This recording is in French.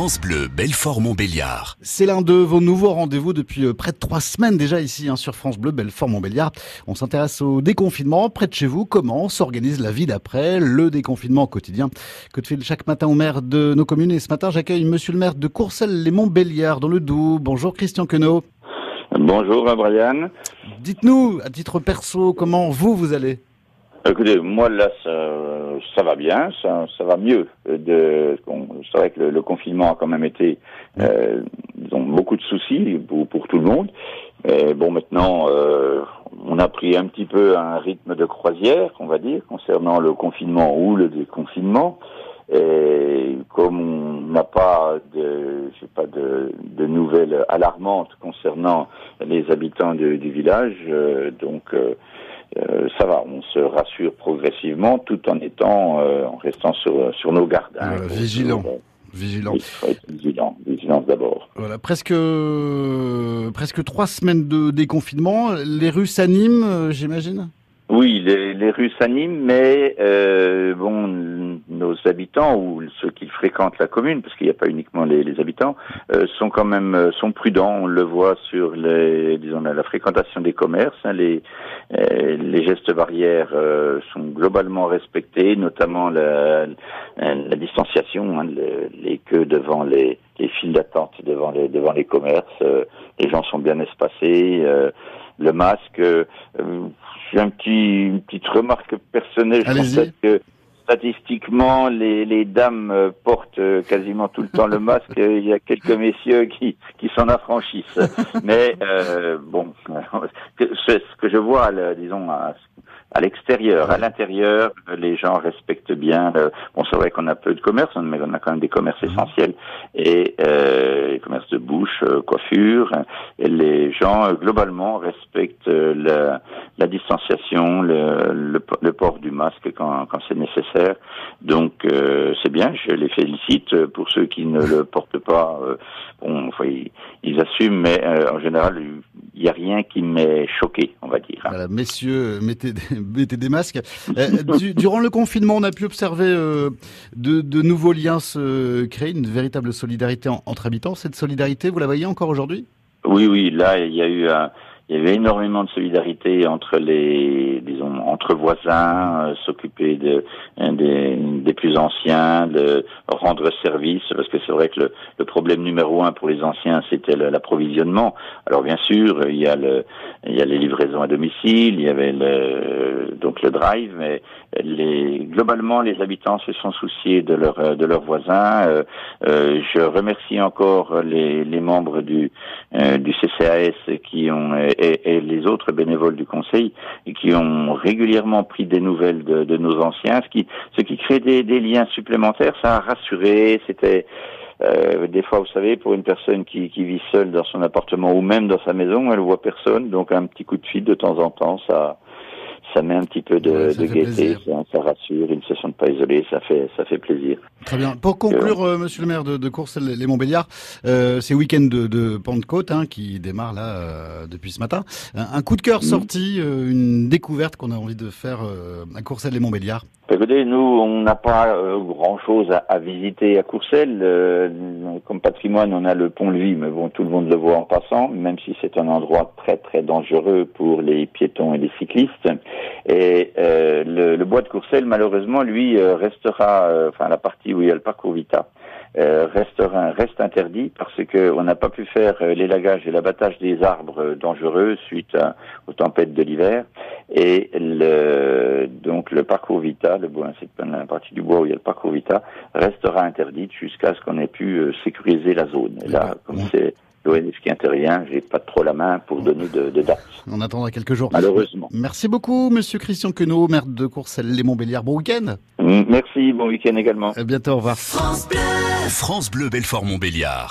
France Bleu, Belfort-Montbéliard. C'est l'un de vos nouveaux rendez-vous depuis euh, près de trois semaines déjà ici hein, sur France Bleu, Belfort-Montbéliard. On s'intéresse au déconfinement près de chez vous. Comment s'organise la vie d'après le déconfinement quotidien? Que de fil chaque matin au maire de nos communes? Et ce matin, j'accueille monsieur le maire de Courcelles-les-Montbéliards dans le Doubs. Bonjour Christian Queneau. Bonjour Brian. Dites-nous, à titre perso, comment vous, vous allez? Écoutez, moi là, ça, ça va bien, ça, ça va mieux. De, c'est vrai que le, le, confinement a quand même été, euh, disons, beaucoup de soucis pour, pour tout le monde. Mais bon, maintenant, euh, on a pris un petit peu un rythme de croisière, on va dire, concernant le confinement ou le déconfinement. Et comme on n'a pas de, je sais pas de, de, nouvelles alarmantes concernant les habitants de, du village, euh, donc euh, euh, ça va, on se rassure progressivement tout en étant, euh, en restant sur, sur nos gardes. Hein, voilà, vigilant. Vigilant. Oui, vigilant. Vigilance d'abord. Voilà, presque, presque trois semaines de déconfinement. Les rues s'animent, j'imagine? Oui, les, les rues s'animent, mais euh, bon, nos habitants ou ceux qui fréquentent la commune, parce qu'il n'y a pas uniquement les, les habitants, euh, sont quand même sont prudents. On le voit sur les, disons, la, fréquentation des commerces. Hein, les, euh, les gestes barrières euh, sont globalement respectés, notamment la, la distanciation, hein, le, les queues devant les, les files d'attente devant les devant les commerces. Euh, les gens sont bien espacés. le masque j'ai un petit, une petite remarque personnelle. Je constate que statistiquement, les, les dames euh, portent euh, quasiment tout le temps le masque. Il y a quelques messieurs qui, qui s'en affranchissent. Mais euh, bon, ce que je vois, là, disons, à, à l'extérieur, à l'intérieur, les gens respectent bien. Euh, bon, c'est vrai qu'on a peu de commerces, mais on a quand même des commerces essentiels et euh, les commerces de bouche, euh, coiffure. Et les gens euh, globalement respectent la, la distanciation, le, le, le, port du masque quand, quand c'est nécessaire. Donc c'est bien. Je les félicite. Pour ceux qui ne le portent pas, bon, enfin, ils, ils assument, mais en général, il n'y a rien qui m'est choqué, on va dire. Voilà, messieurs, mettez des, mettez des masques. Euh, du, durant le confinement, on a pu observer euh, de, de, nouveaux liens se créer, une véritable solidarité en, entre habitants. Cette solidarité, vous la voyez encore aujourd'hui? Oui, oui. Là, il y a eu un il y avait énormément de solidarité entre les, disons, entre voisins, euh, s'occuper de, des, des, plus anciens, de rendre service, parce que c'est vrai que le, le, problème numéro un pour les anciens, c'était l'approvisionnement. Alors bien sûr, il y a le, il y a les livraisons à domicile, il y avait le, donc le drive, mais les, globalement, les habitants se sont souciés de leurs de leurs voisins. Euh, euh, je remercie encore les, les membres du, euh, du CCAS qui ont et, et, les autres bénévoles du conseil qui ont régulièrement pris des nouvelles de, de nos anciens, ce qui, ce qui crée des, des liens supplémentaires. Ça a rassuré. C'était euh, des fois, vous savez, pour une personne qui, qui vit seule dans son appartement ou même dans sa maison, elle voit personne, donc un petit coup de fil de temps en temps, ça ça met un petit peu de, Ouais, de gaieté, ça, ça, rassure, ils ne se sentent pas isolés, ça fait, ça fait plaisir. Très bien. Pour conclure, euh, Monsieur le maire de, de Courcelles les Montbéliards, euh, c'est week-end de, de Pentecôte hein, qui démarre là euh, depuis ce matin. Un, un coup de cœur mmh. sorti, euh, une découverte qu'on a envie de faire à Courcelles les Montbéliards. Écoutez, nous, on n'a pas euh, grand-chose à, à, visiter à Courcelles. Euh, comme patrimoine, on a le pont-levis, mais bon, tout le monde le voit en passant, même si c'est un endroit très très dangereux pour les piétons et les cyclistes. Et euh, le, le, bois de Courcelles, malheureusement, lui, euh, restera, euh, enfin la partie où il y a le parcours Vita, euh, restera, reste interdit parce que on n'a pas pu faire l'élagage et l'abattage des arbres dangereux suite à, aux tempêtes de l'hiver. Et le, donc le parcours Vita, le bois, c'est la partie du bois où il y a le parcours Vita, restera interdite jusqu'à ce qu'on ait pu sécuriser la zone. Et là, comme c'est l'ONF qui intervient, j'ai pas trop la main pour donner de, de date. On attendra quelques jours. Malheureusement. Merci beaucoup, Monsieur Christian Queneau, maire de Courcelles-les-Montbéliards. Bon week-end. Merci, bon week-end également. À bientôt, au revoir. France Bleu, France Bleu Belfort-Montbéliard.